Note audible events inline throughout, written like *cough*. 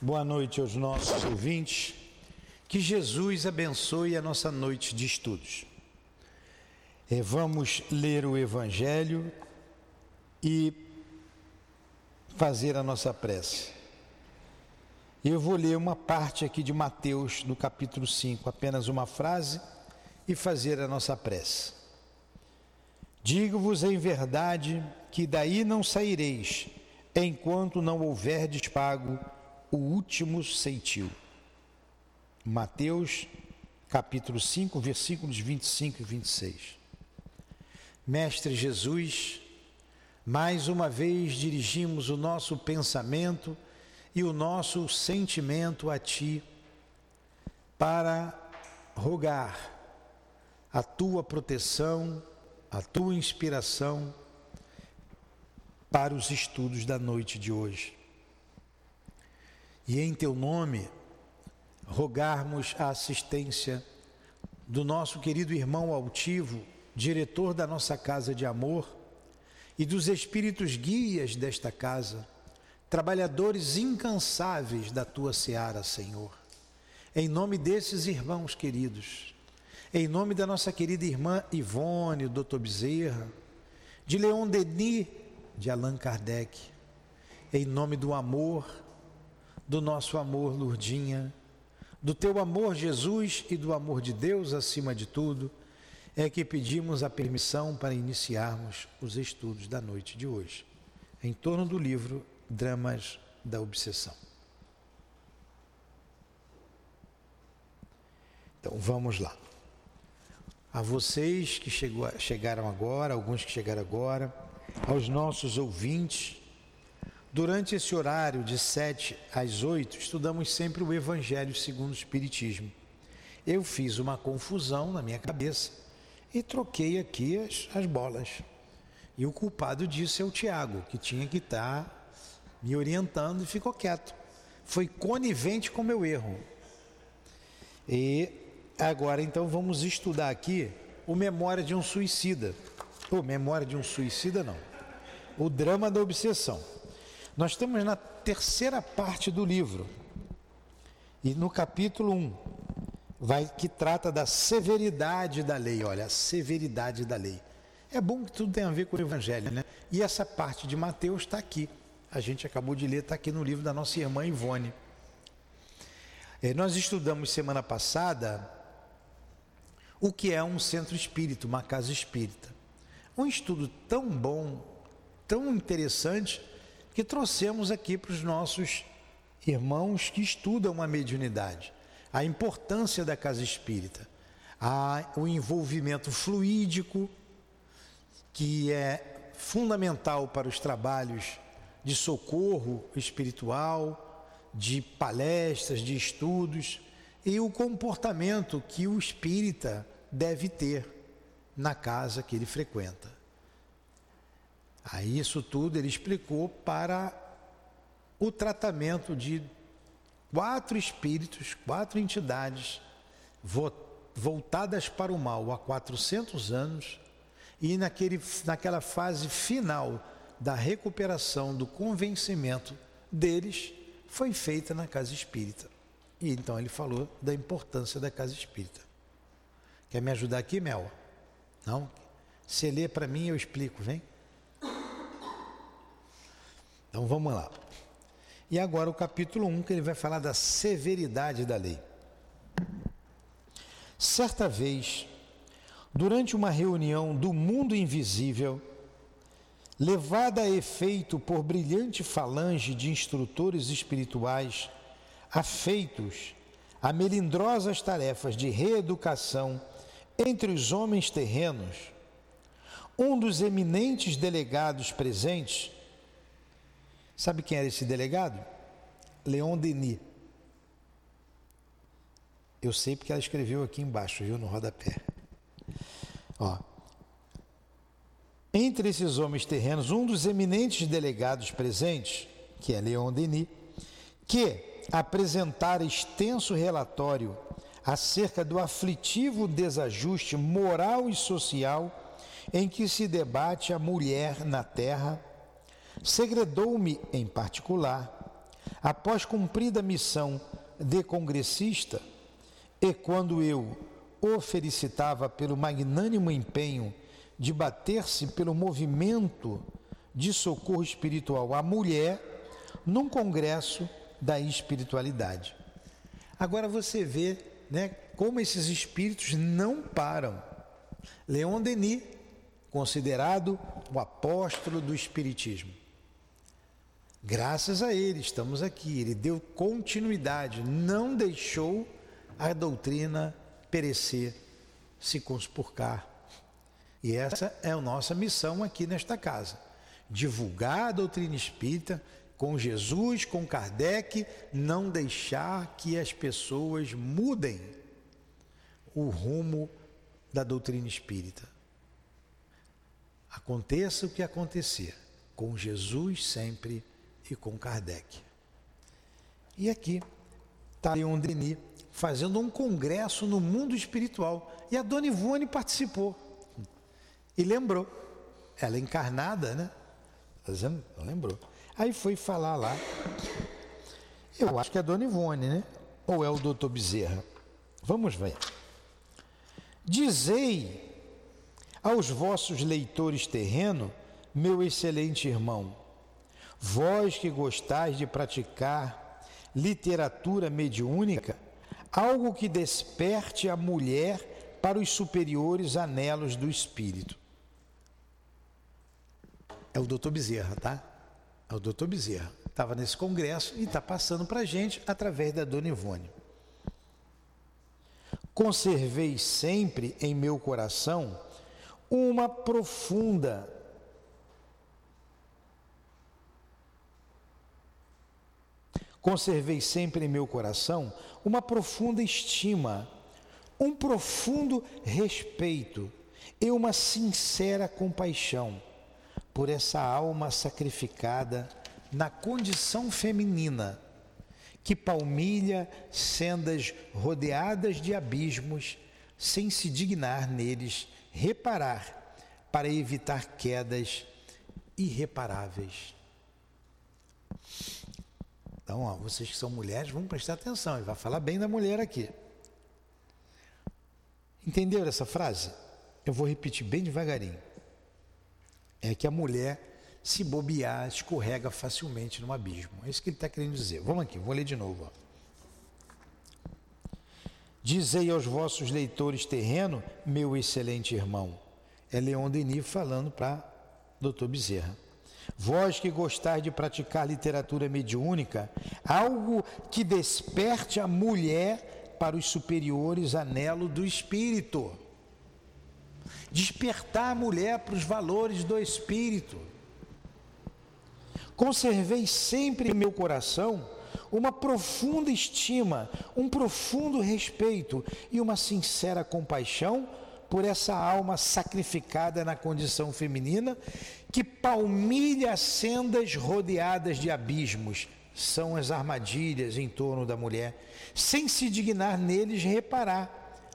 Boa noite aos nossos ouvintes. Que Jesus abençoe a nossa noite de estudos. É, vamos ler o Evangelho e fazer a nossa prece. Eu vou ler uma parte aqui de Mateus, do capítulo 5, apenas uma frase, e fazer a nossa prece. Digo-vos em verdade que daí não saireis, enquanto não houverdes pago o último ceitil. Mateus, capítulo 5, versículos 25 e 26. Mestre Jesus, mais uma vez dirigimos o nosso pensamento e o nosso sentimento a Ti para rogar a Tua proteção, a Tua inspiração para os estudos da noite de hoje. E em Teu nome, rogarmos a assistência do nosso querido irmão altivo, diretor da nossa casa de amor, e dos espíritos guias desta casa, trabalhadores incansáveis da tua seara, Senhor. Em nome desses irmãos queridos, em nome da nossa querida irmã Ivone, doutor Bezerra, de Leon Denis, de Allan Kardec, em nome do amor, do nosso amor, Lurdinha, do teu amor, Jesus, e do amor de Deus acima de tudo, é que pedimos a permissão para iniciarmos os estudos da noite de hoje, em torno do livro Dramas da Obsessão. Então vamos lá. A vocês que chegou, chegaram agora, alguns que chegaram agora, aos nossos ouvintes, Durante esse horário de 7 às 8, estudamos sempre o Evangelho segundo o Espiritismo. Eu fiz uma confusão na minha cabeça e troquei aqui as, as bolas. E o culpado disso é o Tiago, que tinha que estar tá me orientando e ficou quieto. Foi conivente com meu erro. E agora então vamos estudar aqui o Memória de um Suicida. Ou Memória de um Suicida não. O drama da obsessão. Nós estamos na terceira parte do livro. E no capítulo 1, vai que trata da severidade da lei, olha, a severidade da lei. É bom que tudo tem a ver com o evangelho, né? E essa parte de Mateus está aqui. A gente acabou de ler, está aqui no livro da nossa irmã Ivone. É, nós estudamos semana passada o que é um centro espírita, uma casa espírita. Um estudo tão bom, tão interessante, que trouxemos aqui para os nossos irmãos que estudam a mediunidade. A importância da casa espírita, a, o envolvimento fluídico, que é fundamental para os trabalhos de socorro espiritual, de palestras, de estudos, e o comportamento que o espírita deve ter na casa que ele frequenta. Aí isso tudo ele explicou para o tratamento de quatro espíritos, quatro entidades voltadas para o mal há 400 anos e naquele, naquela fase final da recuperação do convencimento deles foi feita na casa espírita. E então ele falou da importância da casa espírita. Quer me ajudar aqui, Mel? Não? Se lê para mim, eu explico, vem. Então vamos lá. E agora o capítulo 1, que ele vai falar da severidade da lei. Certa vez, durante uma reunião do mundo invisível, levada a efeito por brilhante falange de instrutores espirituais afeitos a melindrosas tarefas de reeducação entre os homens terrenos, um dos eminentes delegados presentes Sabe quem era esse delegado? Leon Denis. Eu sei porque ela escreveu aqui embaixo, viu, no rodapé. Ó. Entre esses homens terrenos, um dos eminentes delegados presentes, que é Leon Denis, que apresentara extenso relatório acerca do aflitivo desajuste moral e social em que se debate a mulher na terra segredou-me, em particular, após cumprida a missão de congressista, e quando eu o felicitava pelo magnânimo empenho de bater-se pelo movimento de socorro espiritual à mulher num congresso da espiritualidade. Agora você vê né, como esses espíritos não param. Leon Denis, considerado o apóstolo do espiritismo. Graças a ele estamos aqui. Ele deu continuidade, não deixou a doutrina perecer, se conspurcar. E essa é a nossa missão aqui nesta casa: divulgar a doutrina espírita com Jesus, com Kardec, não deixar que as pessoas mudem o rumo da doutrina espírita. Aconteça o que acontecer, com Jesus sempre e com Kardec. E aqui está Leon Denis fazendo um congresso no mundo espiritual. E a Dona Ivone participou. E lembrou. Ela é encarnada, né? Lembrou. Aí foi falar lá. Eu acho que é a Dona Ivone, né? Ou é o doutor Bezerra? Vamos ver. Dizei aos vossos leitores terreno, meu excelente irmão, vós que gostais de praticar literatura mediúnica, algo que desperte a mulher para os superiores anelos do espírito. É o doutor Bezerra, tá? É o doutor Bezerra. Estava nesse congresso e está passando para a gente através da dona Ivone. Conservei sempre em meu coração uma profunda Conservei sempre em meu coração uma profunda estima, um profundo respeito e uma sincera compaixão por essa alma sacrificada na condição feminina, que palmilha sendas rodeadas de abismos, sem se dignar neles reparar, para evitar quedas irreparáveis. Então, ó, vocês que são mulheres, vão prestar atenção, ele vai falar bem da mulher aqui. Entenderam essa frase? Eu vou repetir bem devagarinho é que a mulher, se bobear, escorrega facilmente no abismo. É isso que ele está querendo dizer. Vamos aqui, vou ler de novo. Ó. Dizei aos vossos leitores terreno, meu excelente irmão. É Leon Denis falando para Dr. Bezerra. Vós que gostais de praticar literatura mediúnica, algo que desperte a mulher para os superiores anelo do espírito despertar a mulher para os valores do espírito. Conservei sempre em meu coração uma profunda estima, um profundo respeito e uma sincera compaixão por essa alma sacrificada na condição feminina que palmilha sendas rodeadas de abismos, são as armadilhas em torno da mulher, sem se dignar neles reparar,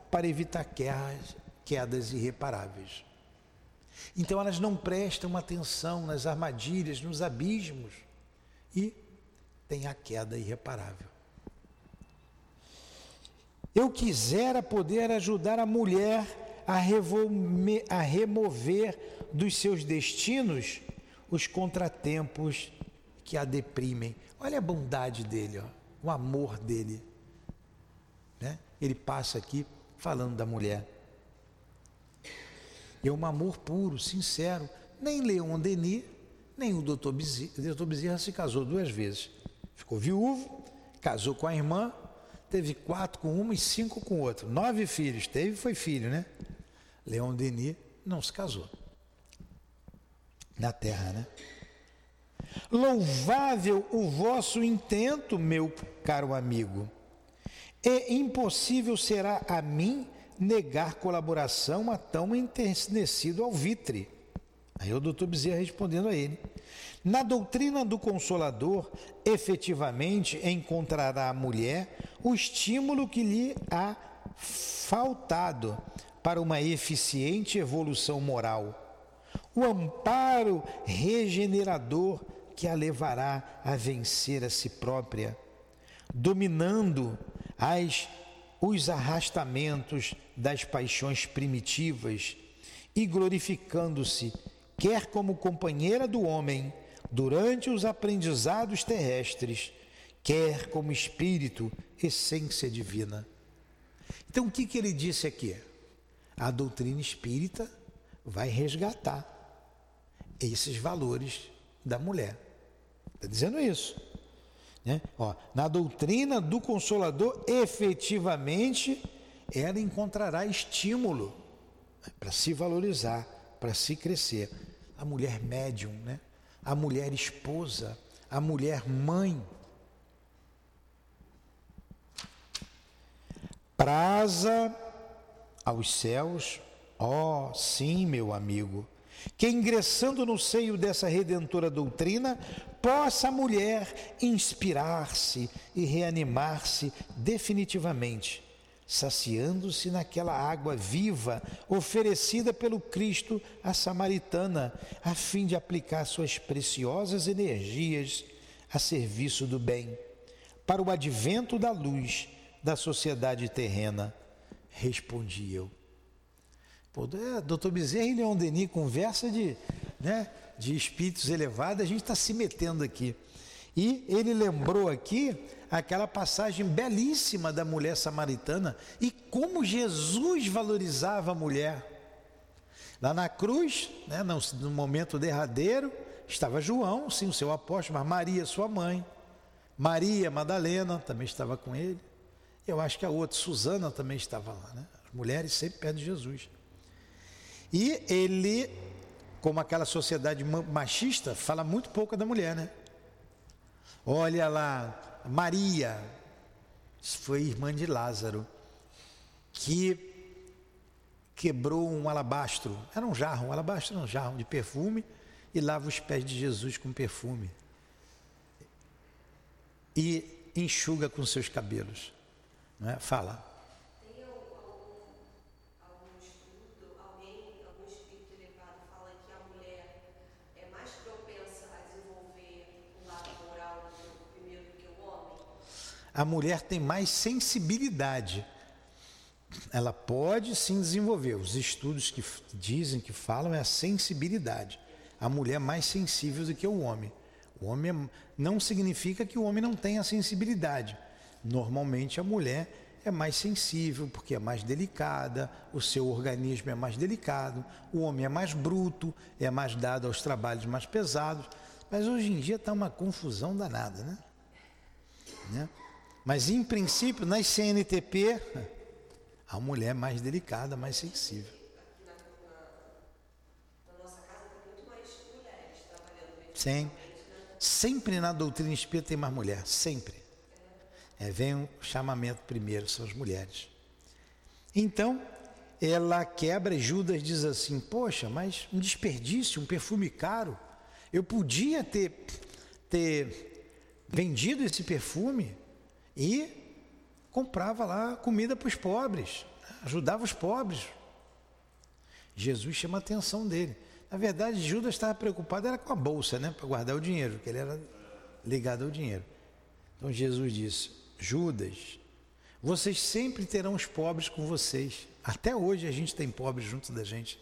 para evitar guerras, quedas irreparáveis. Então elas não prestam atenção nas armadilhas, nos abismos e tem a queda irreparável. Eu quisera poder ajudar a mulher a, a remover dos seus destinos os contratempos que a deprimem. Olha a bondade dele, ó, o amor dele. Né? Ele passa aqui falando da mulher. É um amor puro, sincero. Nem Leon Denis, nem o doutor Bezerra, o doutor Bezerra se casou duas vezes. Ficou viúvo, casou com a irmã, teve quatro com uma e cinco com outra. Nove filhos, teve foi filho, né? Leon Denis não se casou. Na terra, né? Louvável o vosso intento, meu caro amigo. É impossível será a mim negar colaboração a tão enternecido alvitre. Aí o doutor Bezerra respondendo a ele. Na doutrina do Consolador, efetivamente encontrará a mulher o estímulo que lhe há faltado para uma eficiente evolução moral, o amparo regenerador que a levará a vencer a si própria, dominando as, os arrastamentos das paixões primitivas e glorificando-se, quer como companheira do homem durante os aprendizados terrestres, quer como espírito, essência divina. Então, o que, que ele disse aqui? A doutrina espírita vai resgatar esses valores da mulher. Está dizendo isso. Né? Ó, na doutrina do Consolador, efetivamente, ela encontrará estímulo para se valorizar, para se crescer. A mulher médium, né? a mulher esposa, a mulher mãe. Praza aos céus, ó oh, sim, meu amigo, que ingressando no seio dessa redentora doutrina, possa a mulher inspirar-se e reanimar-se definitivamente, saciando-se naquela água viva oferecida pelo Cristo à samaritana, a fim de aplicar suas preciosas energias a serviço do bem, para o advento da luz da sociedade terrena. Respondi eu. Pô, é, doutor Bezerra e Leon Denis conversa de, né, de espíritos elevados, a gente está se metendo aqui. E ele lembrou aqui aquela passagem belíssima da mulher samaritana e como Jesus valorizava a mulher. Lá na cruz, né, no, momento derradeiro, estava João, sim, o seu apóstolo, mas Maria, sua mãe. Maria Madalena também estava com ele. Eu acho que a outra, Susana, também estava lá. Né? As mulheres sempre perto de Jesus. E ele, como aquela sociedade machista, fala muito pouco da mulher, né? Olha lá, Maria, foi irmã de Lázaro, que quebrou um alabastro, era um jarro, um alabastro era um jarro de perfume, e lava os pés de Jesus com perfume. E enxuga com seus cabelos. Não é? Fala. a mulher tem mais sensibilidade. Ela pode sim desenvolver. Os estudos que dizem que falam é a sensibilidade. A mulher é mais sensível do que o homem. O homem é, não significa que o homem não tenha sensibilidade. Normalmente a mulher é mais sensível porque é mais delicada, o seu organismo é mais delicado, o homem é mais bruto, é mais dado aos trabalhos mais pesados. Mas hoje em dia está uma confusão danada, né? né? Mas, em princípio, nas CNTP, a mulher é mais delicada, mais sensível. Sim. Sempre na doutrina espírita tem mais mulher, sempre. É, vem o chamamento primeiro, são as mulheres. Então, ela quebra, Judas diz assim: Poxa, mas um desperdício, um perfume caro. Eu podia ter, ter vendido esse perfume e comprava lá comida para os pobres, ajudava os pobres. Jesus chama a atenção dele. Na verdade, Judas estava preocupado era com a bolsa, né, para guardar o dinheiro, porque ele era ligado ao dinheiro. Então Jesus disse: Judas, vocês sempre terão os pobres com vocês. Até hoje a gente tem pobres junto da gente.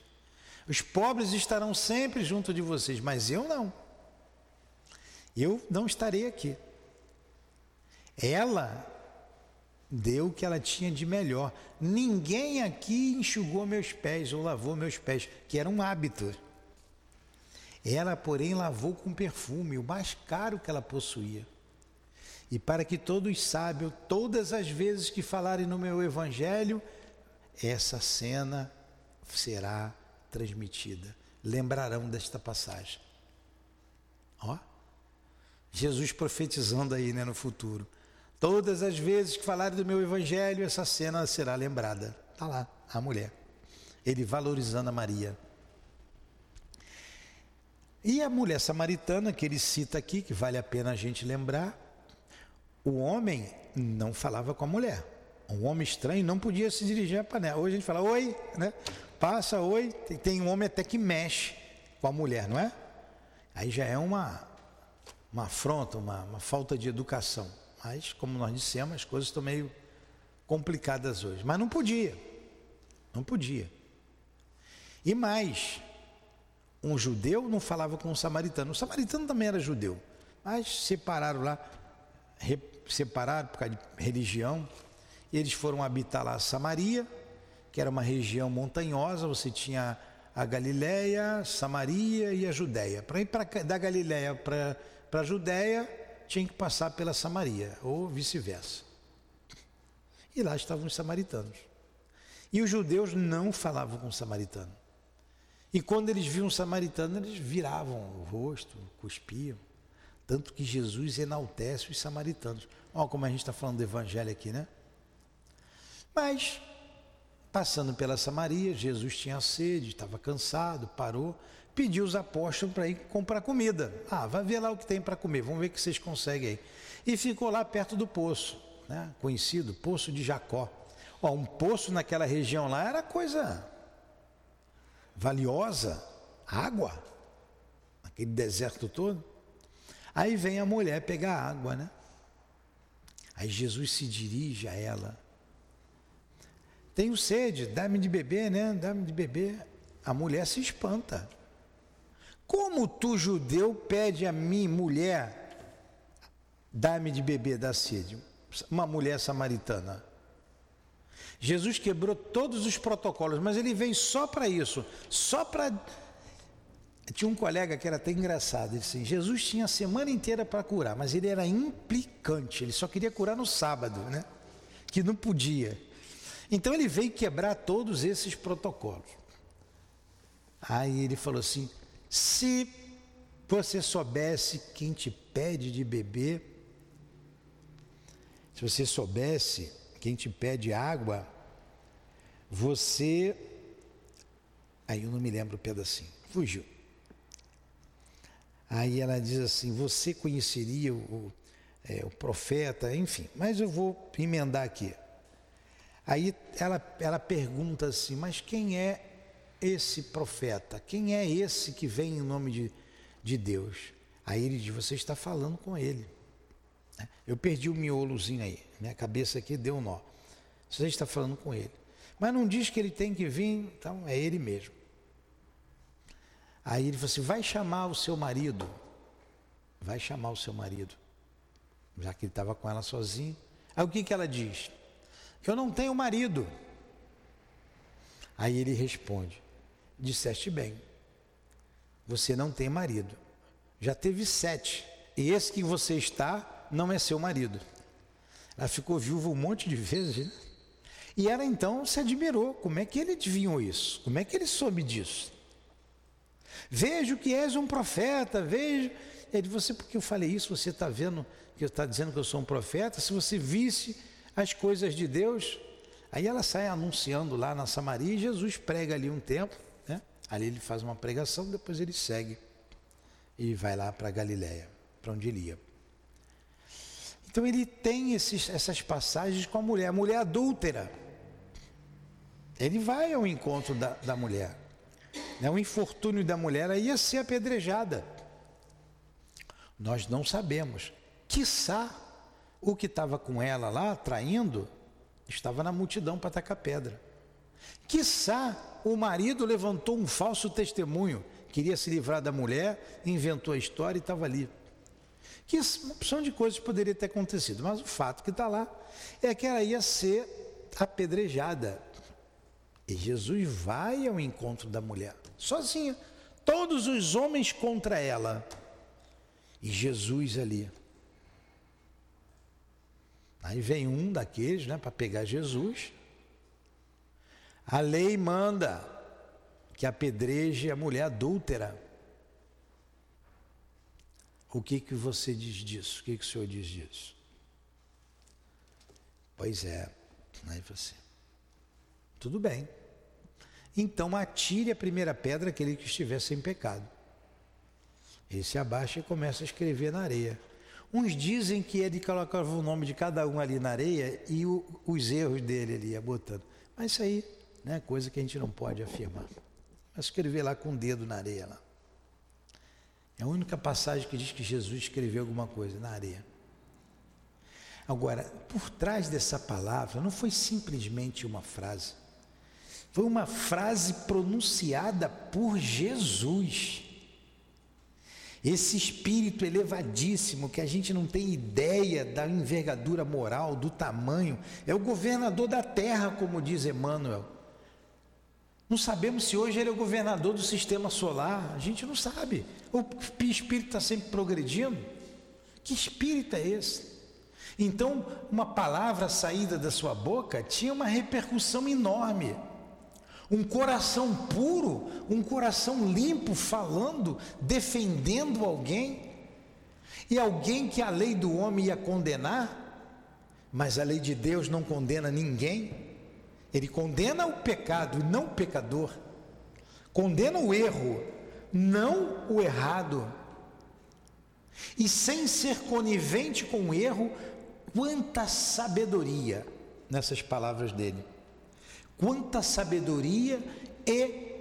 Os pobres estarão sempre junto de vocês, mas eu não. Eu não estarei aqui. Ela deu o que ela tinha de melhor. Ninguém aqui enxugou meus pés ou lavou meus pés, que era um hábito. Ela, porém, lavou com perfume, o mais caro que ela possuía. E para que todos saibam, todas as vezes que falarem no meu evangelho, essa cena será transmitida. Lembrarão desta passagem. Ó, Jesus profetizando aí né, no futuro. Todas as vezes que falarem do meu evangelho, essa cena será lembrada. Está lá, a mulher. Ele valorizando a Maria. E a mulher samaritana, que ele cita aqui, que vale a pena a gente lembrar, o homem não falava com a mulher. Um homem estranho não podia se dirigir à panela. Hoje a gente fala, oi, né? Passa, oi. Tem um homem até que mexe com a mulher, não é? Aí já é uma, uma afronta, uma, uma falta de educação. Mas, como nós dissemos, as coisas estão meio complicadas hoje. Mas não podia. Não podia. E mais, um judeu não falava com um samaritano. O samaritano também era judeu, mas separaram lá, separaram por causa de religião. Eles foram habitar lá Samaria, que era uma região montanhosa. Você tinha a Galiléia, Samaria e a Judéia. Para ir pra, da Galiléia para a Judéia, tinha que passar pela Samaria, ou vice-versa. E lá estavam os samaritanos. E os judeus não falavam com o samaritano. E quando eles viam um samaritano, eles viravam o rosto, cuspiam. Tanto que Jesus enaltece os samaritanos. Olha como a gente está falando do evangelho aqui, né? Mas, passando pela Samaria, Jesus tinha sede, estava cansado, parou, pediu os apóstolos para ir comprar comida. Ah, vai ver lá o que tem para comer, vamos ver o que vocês conseguem aí. E ficou lá perto do poço, né? conhecido, Poço de Jacó. Ó, um poço naquela região lá era coisa valiosa, água, aquele deserto todo. Aí vem a mulher pegar água, né? Aí Jesus se dirige a ela. Tenho sede, dá-me de beber, né? Dá-me de beber. A mulher se espanta. Como tu, judeu, pede a mim, mulher, dá-me de beber da sede? Uma mulher samaritana. Jesus quebrou todos os protocolos, mas ele veio só para isso, só para. Tinha um colega que era até engraçado, ele disse assim, Jesus tinha a semana inteira para curar, mas ele era implicante, ele só queria curar no sábado, né? Que não podia. Então ele veio quebrar todos esses protocolos. Aí ele falou assim: se você soubesse quem te pede de beber, se você soubesse quem te pede água, você. Aí eu não me lembro o pedacinho, fugiu. Aí ela diz assim: Você conheceria o, é, o profeta, enfim, mas eu vou emendar aqui. Aí ela, ela pergunta assim: Mas quem é esse profeta? Quem é esse que vem em nome de, de Deus? Aí ele diz: Você está falando com ele. Eu perdi o miolozinho aí, minha cabeça aqui deu um nó. Você está falando com ele. Mas não diz que ele tem que vir, então é ele mesmo. Aí ele falou assim: vai chamar o seu marido. Vai chamar o seu marido. Já que ele estava com ela sozinho. Aí o que, que ela diz? Eu não tenho marido. Aí ele responde: Disseste bem, você não tem marido. Já teve sete. E esse que você está não é seu marido. Ela ficou viúva um monte de vezes. Né? E ela então se admirou: como é que ele adivinhou isso? Como é que ele soube disso? Vejo que és um profeta, vejo. Ele, você, porque eu falei isso, você está vendo que eu está dizendo que eu sou um profeta? Se você visse as coisas de Deus, aí ela sai anunciando lá na Samaria e Jesus prega ali um tempo, né? Ali ele faz uma pregação, depois ele segue e vai lá para Galiléia, para onde ele ia. Então ele tem esses, essas passagens com a mulher, a mulher adúltera. Ele vai ao encontro da, da mulher. Né? O infortúnio da mulher ia ser apedrejada. Nós não sabemos. Quiçá o que estava com ela lá, traindo, estava na multidão para tacar pedra. Quiçá o marido levantou um falso testemunho, queria se livrar da mulher, inventou a história e estava ali. Que uma opção de coisas poderia ter acontecido, mas o fato que está lá é que ela ia ser apedrejada. E Jesus vai ao encontro da mulher, sozinha. Todos os homens contra ela. E Jesus ali. Aí vem um daqueles, né, para pegar Jesus. A lei manda que apedreje a mulher adúltera. O que que você diz disso? O que que o senhor diz disso? Pois é, aí você. Tudo bem. Então atire a primeira pedra aquele que estiver sem pecado. Ele se abaixa e começa a escrever na areia. Uns dizem que ele colocava o nome de cada um ali na areia e o, os erros dele ali botando. Mas isso aí é né, coisa que a gente não pode afirmar. Mas escrever lá com o dedo na areia lá. É a única passagem que diz que Jesus escreveu alguma coisa na areia. Agora, por trás dessa palavra não foi simplesmente uma frase. Foi uma frase pronunciada por Jesus. Esse espírito elevadíssimo, que a gente não tem ideia da envergadura moral, do tamanho, é o governador da terra, como diz Emmanuel. Não sabemos se hoje ele é o governador do sistema solar, a gente não sabe. O espírito está sempre progredindo. Que espírito é esse? Então, uma palavra saída da sua boca tinha uma repercussão enorme. Um coração puro, um coração limpo, falando, defendendo alguém, e alguém que a lei do homem ia condenar, mas a lei de Deus não condena ninguém. Ele condena o pecado e não o pecador. Condena o erro, não o errado. E sem ser conivente com o erro, quanta sabedoria nessas palavras dele. Quanta sabedoria e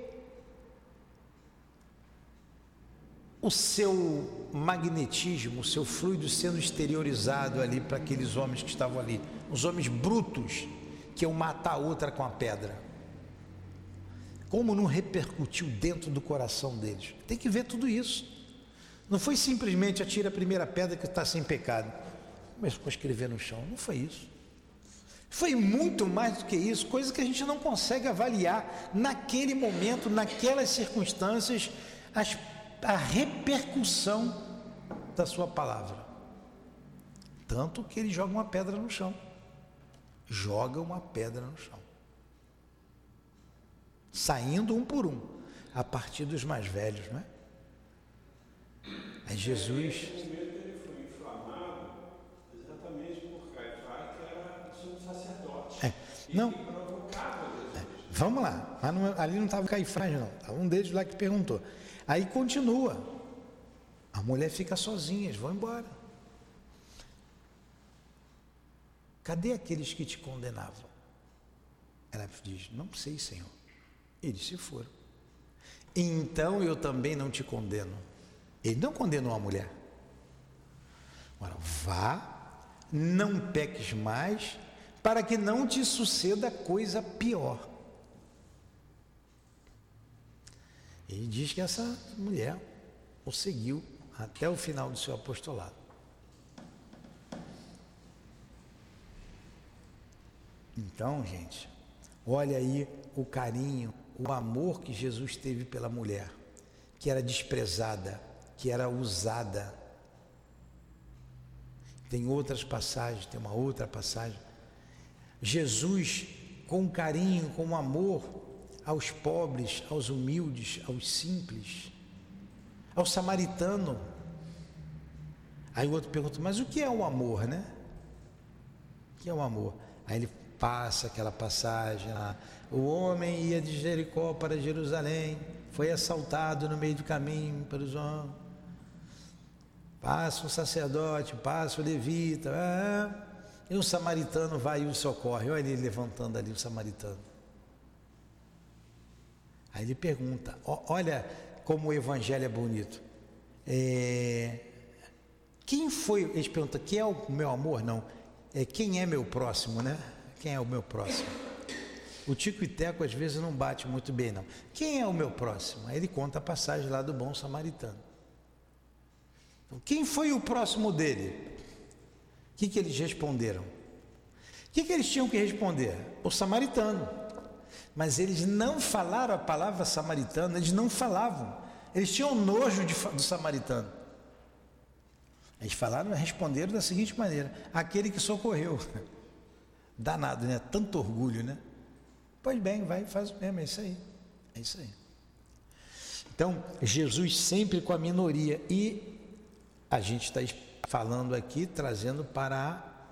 o seu magnetismo, o seu fluido sendo exteriorizado ali para aqueles homens que estavam ali, os homens brutos que eu matar outra com a pedra. Como não repercutiu dentro do coração deles? Tem que ver tudo isso. Não foi simplesmente atira a primeira pedra que está sem pecado. Começou a escrever no chão. Não foi isso. Foi muito mais do que isso, coisa que a gente não consegue avaliar naquele momento, naquelas circunstâncias, as, a repercussão da sua palavra. Tanto que ele joga uma pedra no chão joga uma pedra no chão. Saindo um por um, a partir dos mais velhos, não é? Jesus. É, não. É, vamos lá. Não, ali não estava Caifás, não. Estava um deles lá que perguntou. Aí continua. A mulher fica sozinha, eles vão embora. Cadê aqueles que te condenavam? Ela diz: Não sei, Senhor. Eles se foram. Então eu também não te condeno. Ele não condenou a mulher. Agora, vá, não peques mais, para que não te suceda coisa pior. Ele diz que essa mulher o seguiu até o final do seu apostolado. Então, gente, olha aí o carinho, o amor que Jesus teve pela mulher, que era desprezada, que era usada. Tem outras passagens, tem uma outra passagem. Jesus, com carinho, com amor aos pobres, aos humildes, aos simples, ao samaritano. Aí o outro pergunta, mas o que é o amor, né? O que é o amor? Aí ele passa aquela passagem lá. O homem ia de Jericó para Jerusalém, foi assaltado no meio do caminho pelos homens. Passa o sacerdote, passa o levita, é, e um samaritano vai e o socorre. Olha ele levantando ali o samaritano. Aí ele pergunta: olha como o evangelho é bonito. É, quem foi? Ele pergunta: quem é o meu amor? Não. É quem é meu próximo, né? Quem é o meu próximo? O Tico e Teco às vezes não bate muito bem, não. Quem é o meu próximo? Aí ele conta a passagem lá do bom samaritano. Então, quem foi o próximo dele? Que, que eles responderam? O que, que eles tinham que responder? O samaritano. Mas eles não falaram a palavra samaritano, eles não falavam. Eles tinham nojo de, do samaritano. Eles falaram, responderam da seguinte maneira: aquele que socorreu. *laughs* Danado, né? Tanto orgulho, né? Pois bem, vai, faz o mesmo, é isso aí. É isso aí. Então, Jesus sempre com a minoria. E a gente está falando aqui, trazendo para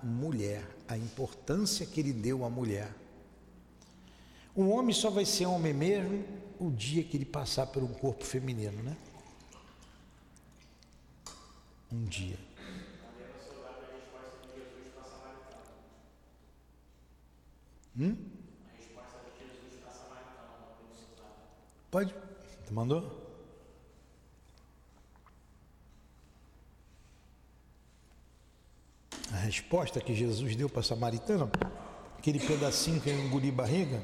a mulher, a importância que ele deu à mulher. O homem só vai ser homem mesmo o dia que ele passar por um corpo feminino, né? Um dia. Hum? Para Samaritano, Pode? Mandou? Resposta que Jesus deu para a samaritana, aquele pedacinho que eu engoli barriga.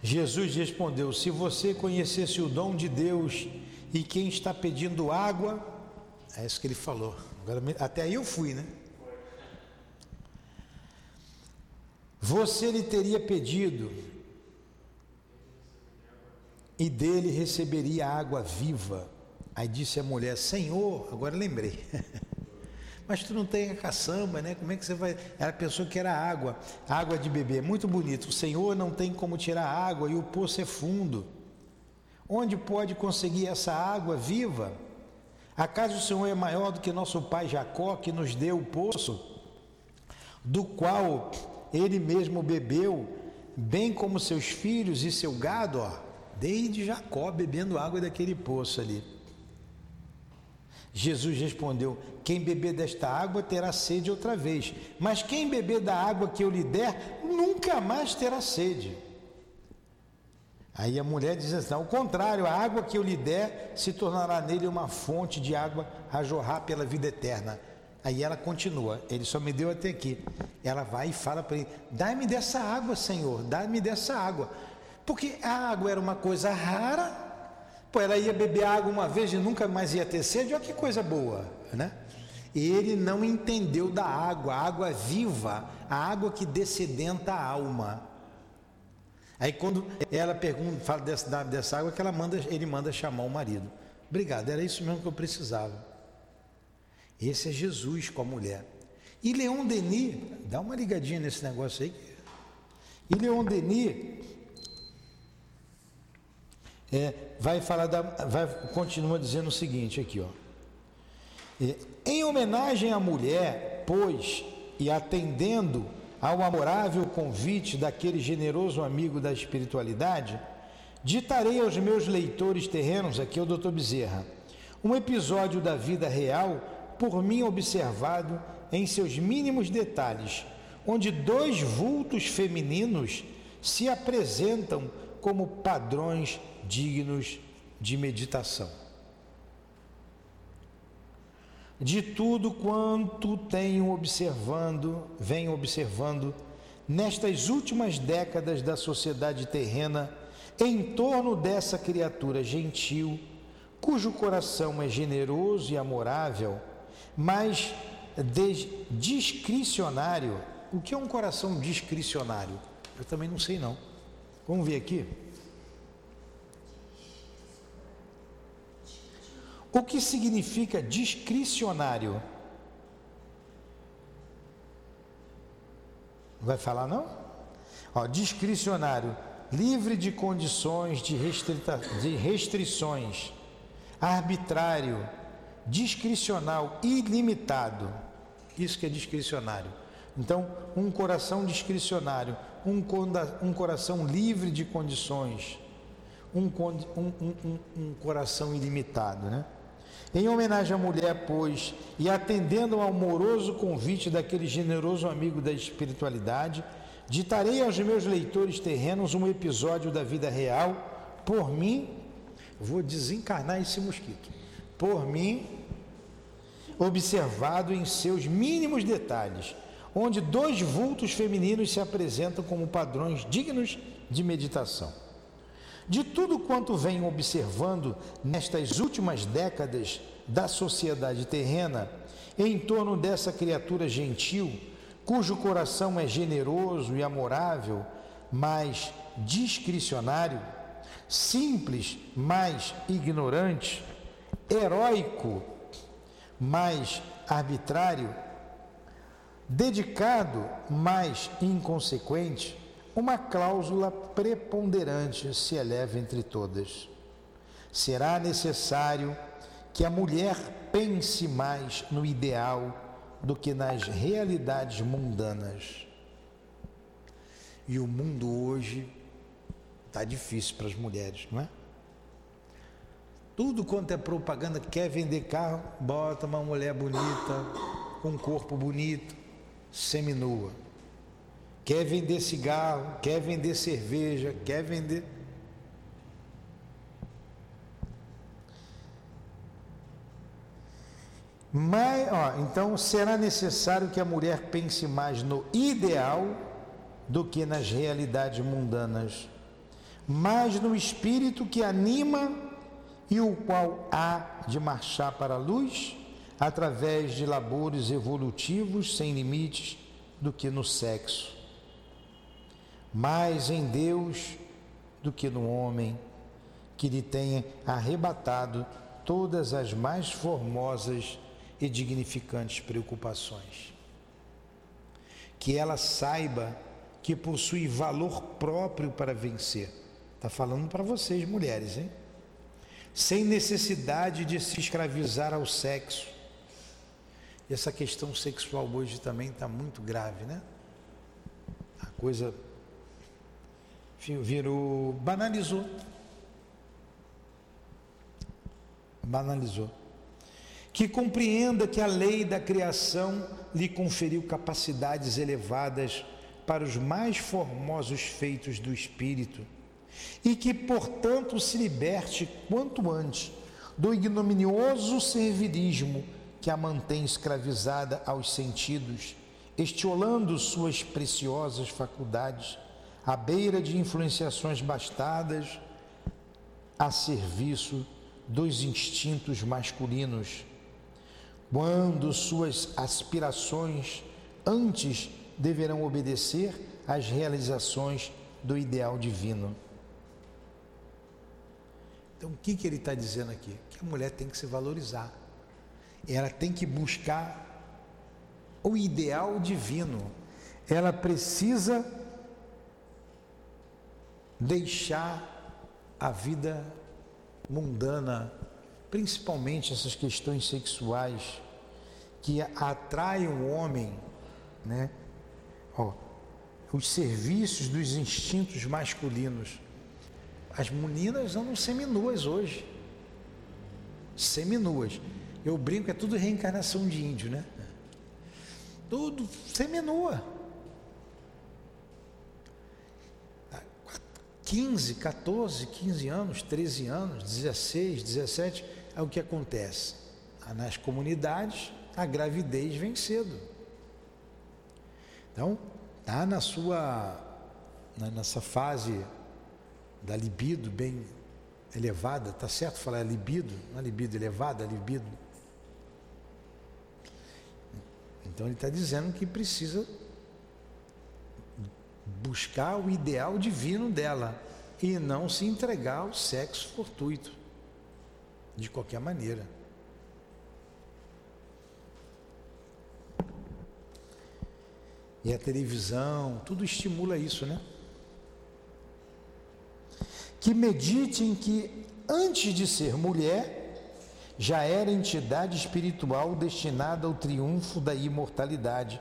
Jesus respondeu: Se você conhecesse o dom de Deus e quem está pedindo água, é isso que ele falou. Agora, até aí eu fui, né? Você lhe teria pedido e dele receberia água viva. Aí disse a mulher: Senhor, agora lembrei. *laughs* Mas tu não tem a caçamba, né? Como é que você vai. Ela pensou que era água, água de beber. Muito bonito. O Senhor não tem como tirar água e o poço é fundo. Onde pode conseguir essa água viva? Acaso o Senhor é maior do que nosso pai Jacó, que nos deu o poço, do qual ele mesmo bebeu, bem como seus filhos e seu gado, ó, desde Jacó bebendo água daquele poço ali. Jesus respondeu: Quem beber desta água terá sede outra vez, mas quem beber da água que eu lhe der, nunca mais terá sede. Aí a mulher diz assim: Ao contrário, a água que eu lhe der se tornará nele uma fonte de água a jorrar pela vida eterna. Aí ela continua, ele só me deu até aqui. Ela vai e fala para ele: Dá-me dessa água, Senhor, dá-me dessa água. Porque a água era uma coisa rara, pô, ela ia beber água uma vez e nunca mais ia ter sede, olha que coisa boa, né? E ele não entendeu da água, a água viva, a água que descedenta a alma. Aí quando ela pergunta, fala dessa, dessa água, que ela manda, ele manda chamar o marido. Obrigado, era isso mesmo que eu precisava. Esse é Jesus com a mulher. E Leon Denis, dá uma ligadinha nesse negócio aí. E Leon Denis é, vai falar da, vai continua dizendo o seguinte aqui, ó. É, em homenagem à mulher, pois, e atendendo ao amorável convite daquele generoso amigo da espiritualidade, ditarei aos meus leitores terrenos, aqui é o Dr. Bezerra, um episódio da vida real por mim observado em seus mínimos detalhes, onde dois vultos femininos se apresentam como padrões dignos de meditação. De tudo quanto tenho observando, venho observando nestas últimas décadas da sociedade terrena em torno dessa criatura gentil, cujo coração é generoso e amorável, mas discricionário. O que é um coração discricionário? Eu também não sei não. Vamos ver aqui. O que significa discricionário? Vai falar não? Ó, discricionário, livre de condições de, restrita, de restrições, arbitrário, discricional, ilimitado. Isso que é discricionário. Então, um coração discricionário, um, um coração livre de condições, um, um, um, coração ilimitado, né? Em homenagem à mulher, pois, e atendendo ao amoroso convite daquele generoso amigo da espiritualidade, ditarei aos meus leitores terrenos um episódio da vida real, por mim, vou desencarnar esse mosquito, por mim, observado em seus mínimos detalhes, onde dois vultos femininos se apresentam como padrões dignos de meditação. De tudo quanto venho observando nestas últimas décadas da sociedade terrena, em torno dessa criatura gentil, cujo coração é generoso e amorável, mas discricionário, simples, mas ignorante, heróico, mais arbitrário, dedicado, mais inconsequente, uma cláusula preponderante se eleva entre todas. Será necessário que a mulher pense mais no ideal do que nas realidades mundanas. E o mundo hoje está difícil para as mulheres, não é? Tudo quanto é propaganda, quer vender carro, bota uma mulher bonita, com um corpo bonito, seminua. Quer vender cigarro, quer vender cerveja, quer vender. Mas, ó, então será necessário que a mulher pense mais no ideal do que nas realidades mundanas, mais no espírito que anima e o qual há de marchar para a luz através de labores evolutivos sem limites do que no sexo. Mais em Deus do que no homem, que lhe tenha arrebatado todas as mais formosas e dignificantes preocupações. Que ela saiba que possui valor próprio para vencer. Está falando para vocês, mulheres, hein? Sem necessidade de se escravizar ao sexo. E essa questão sexual hoje também está muito grave, né? A coisa virou, banalizou. Banalizou que compreenda que a lei da criação lhe conferiu capacidades elevadas para os mais formosos feitos do espírito e que, portanto, se liberte quanto antes do ignominioso servilismo que a mantém escravizada aos sentidos, estiolando suas preciosas faculdades à beira de influenciações bastadas a serviço dos instintos masculinos quando suas aspirações antes deverão obedecer às realizações do ideal divino. Então, o que, que ele está dizendo aqui? Que a mulher tem que se valorizar. Ela tem que buscar o ideal divino. Ela precisa deixar a vida mundana principalmente essas questões sexuais que atraem o homem, né? Ó, os serviços dos instintos masculinos. As meninas andam seminuas hoje. Seminuas. Eu brinco, é tudo reencarnação de índio, né? Tudo seminua. 15, 14, 15 anos, 13 anos, 16, 17, é o que acontece. Nas comunidades, a gravidez vem cedo. Então, está na sua, nessa fase da libido bem elevada, tá certo falar libido? Não é libido elevada, é libido. Então ele está dizendo que precisa buscar o ideal divino dela e não se entregar ao sexo fortuito, de qualquer maneira. E a televisão, tudo estimula isso, né? Que medite em que, antes de ser mulher, já era entidade espiritual destinada ao triunfo da imortalidade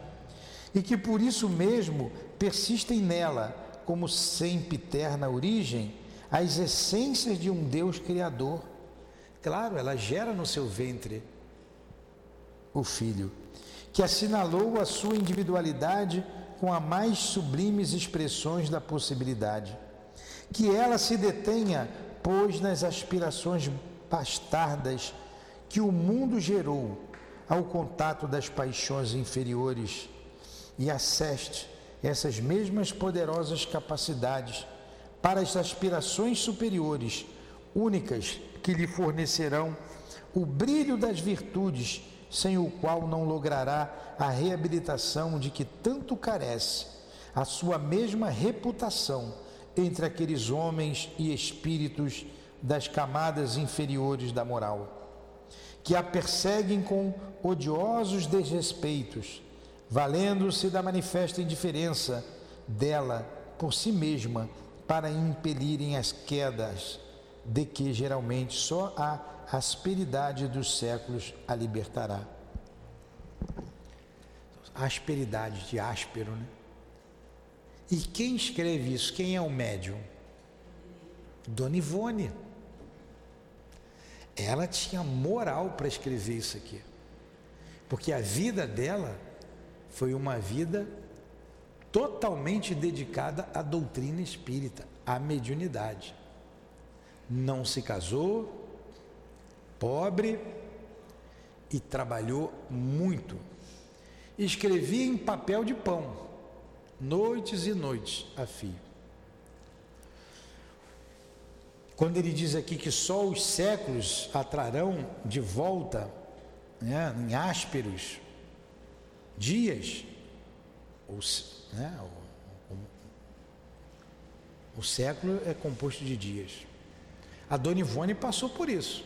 e que por isso mesmo persistem nela, como sempiterna origem, as essências de um Deus Criador. Claro, ela gera no seu ventre o Filho, que assinalou a sua individualidade com as mais sublimes expressões da possibilidade. Que ela se detenha, pois, nas aspirações bastardas que o mundo gerou ao contato das paixões inferiores e aceste essas mesmas poderosas capacidades para as aspirações superiores, únicas que lhe fornecerão o brilho das virtudes, sem o qual não logrará a reabilitação de que tanto carece, a sua mesma reputação entre aqueles homens e espíritos das camadas inferiores da moral, que a perseguem com odiosos desrespeitos valendo-se da manifesta indiferença dela por si mesma para impelirem as quedas, de que geralmente só a asperidade dos séculos a libertará. Asperidade de áspero, né? E quem escreve isso? Quem é o médium? Dona Ivone. Ela tinha moral para escrever isso aqui. Porque a vida dela foi uma vida totalmente dedicada à doutrina espírita, à mediunidade. Não se casou, pobre, e trabalhou muito. Escrevia em papel de pão, noites e noites a fio. Quando ele diz aqui que só os séculos atrarão de volta, né, em ásperos dias, né, o, o, o século é composto de dias. A Dona Ivone passou por isso.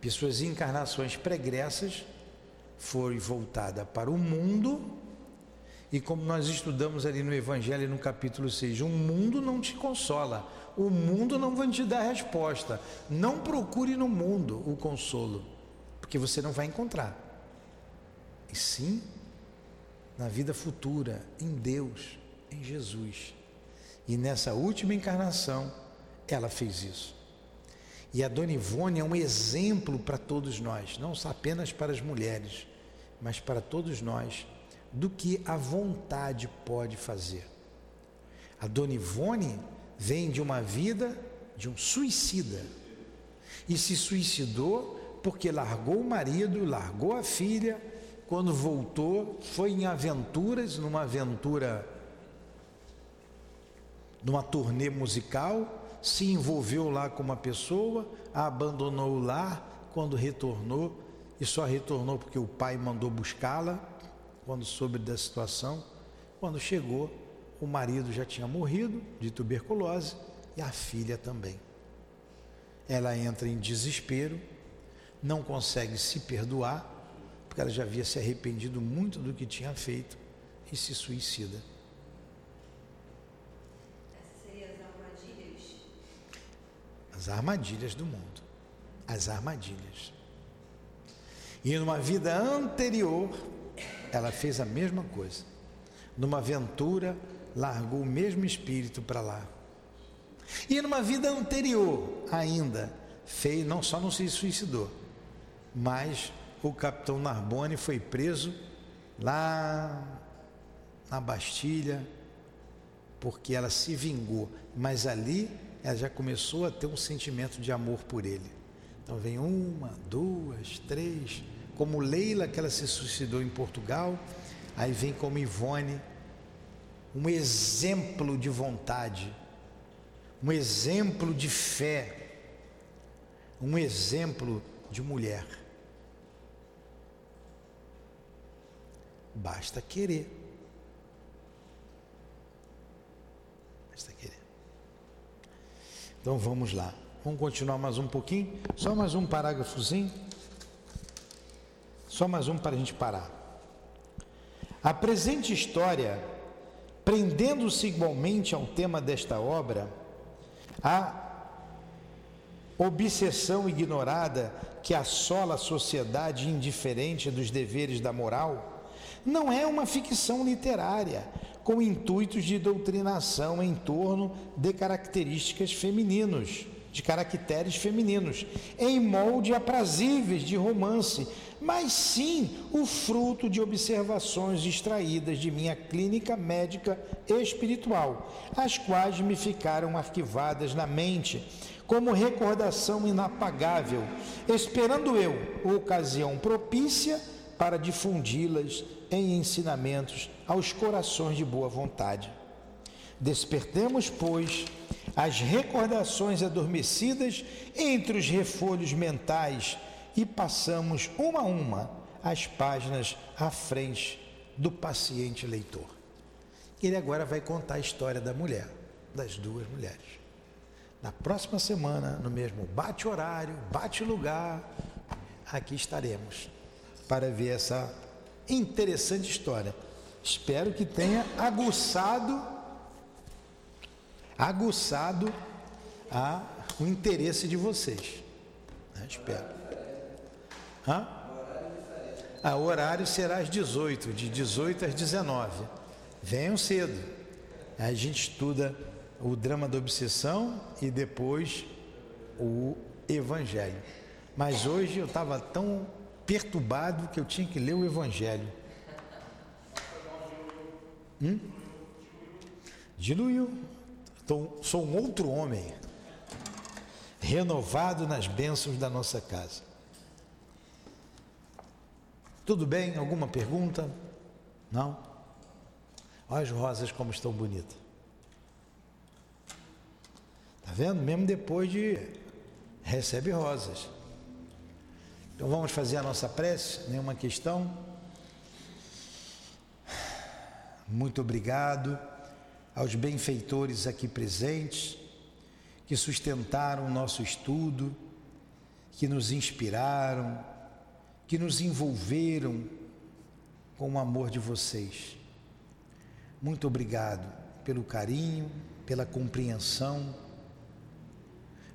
Pessoas encarnações pregressas foi voltada para o mundo e como nós estudamos ali no Evangelho no capítulo 6, o mundo não te consola, o mundo não vai te dar resposta. Não procure no mundo o consolo, porque você não vai encontrar. E sim, na vida futura, em Deus, em Jesus. E nessa última encarnação, ela fez isso. E a Dona Ivone é um exemplo para todos nós, não só apenas para as mulheres, mas para todos nós, do que a vontade pode fazer. A Dona Ivone vem de uma vida de um suicida. E se suicidou porque largou o marido, largou a filha, quando voltou, foi em aventuras, numa aventura, numa turnê musical, se envolveu lá com uma pessoa, a abandonou lá, quando retornou, e só retornou porque o pai mandou buscá-la, quando soube da situação, quando chegou, o marido já tinha morrido de tuberculose e a filha também. Ela entra em desespero, não consegue se perdoar, porque ela já havia se arrependido muito do que tinha feito e se suicida. As armadilhas do mundo. As armadilhas. E numa vida anterior, ela fez a mesma coisa. Numa aventura largou o mesmo espírito para lá. E numa vida anterior ainda, fez, não só não se suicidou, mas o capitão Narbonne foi preso lá na Bastilha, porque ela se vingou, mas ali ela já começou a ter um sentimento de amor por ele. Então vem uma, duas, três, como Leila, que ela se suicidou em Portugal, aí vem como Ivone, um exemplo de vontade, um exemplo de fé, um exemplo de mulher. Basta querer. Basta querer. Então vamos lá. Vamos continuar mais um pouquinho. Só mais um parágrafozinho. Só mais um para a gente parar. A presente história Prendendo-se igualmente ao tema desta obra, a obsessão ignorada que assola a sociedade indiferente dos deveres da moral, não é uma ficção literária com intuitos de doutrinação em torno de características femininos, de caracteres femininos, em molde aprazíveis de romance, mas sim o fruto de observações extraídas de minha clínica médica espiritual, as quais me ficaram arquivadas na mente como recordação inapagável, esperando eu ocasião propícia para difundi-las em ensinamentos aos corações de boa vontade. Despertemos, pois, as recordações adormecidas entre os refolhos mentais e passamos uma a uma as páginas à frente do paciente leitor. Ele agora vai contar a história da mulher, das duas mulheres. Na próxima semana, no mesmo bate-horário, bate-lugar, aqui estaremos para ver essa interessante história. Espero que tenha aguçado aguçado a, o interesse de vocês. Né? Espero. Hã? Ah, o horário será às 18, de 18 às 19. Venham cedo. A gente estuda o drama da obsessão e depois o evangelho. Mas hoje eu estava tão perturbado que eu tinha que ler o evangelho. Hum? Diluiu. Então, sou um outro homem, renovado nas bênçãos da nossa casa. Tudo bem? Alguma pergunta? Não? Olha as rosas como estão bonitas. Tá vendo? Mesmo depois de recebe rosas. Então vamos fazer a nossa prece, nenhuma questão. Muito obrigado aos benfeitores aqui presentes que sustentaram o nosso estudo, que nos inspiraram, que nos envolveram com o amor de vocês. Muito obrigado pelo carinho, pela compreensão.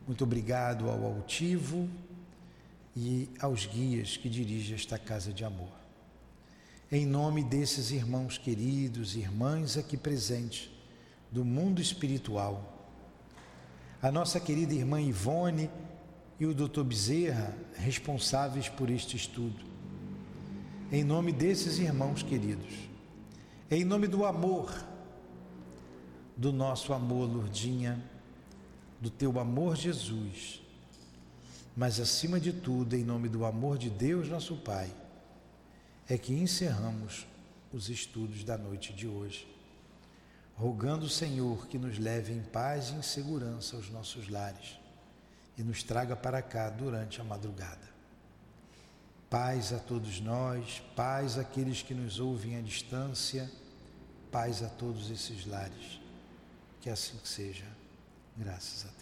Muito obrigado ao altivo e aos guias que dirigem esta casa de amor. Em nome desses irmãos queridos, irmãs aqui presentes do mundo espiritual, a nossa querida irmã Ivone e o Dr. Bezerra, responsáveis por este estudo. Em nome desses irmãos queridos, em nome do amor, do nosso amor, Lourdinha, do teu amor, Jesus, mas acima de tudo, em nome do amor de Deus, nosso Pai, é que encerramos os estudos da noite de hoje rogando o Senhor que nos leve em paz e em segurança aos nossos lares e nos traga para cá durante a madrugada. Paz a todos nós, paz àqueles que nos ouvem à distância, paz a todos esses lares. Que assim seja, graças a Deus.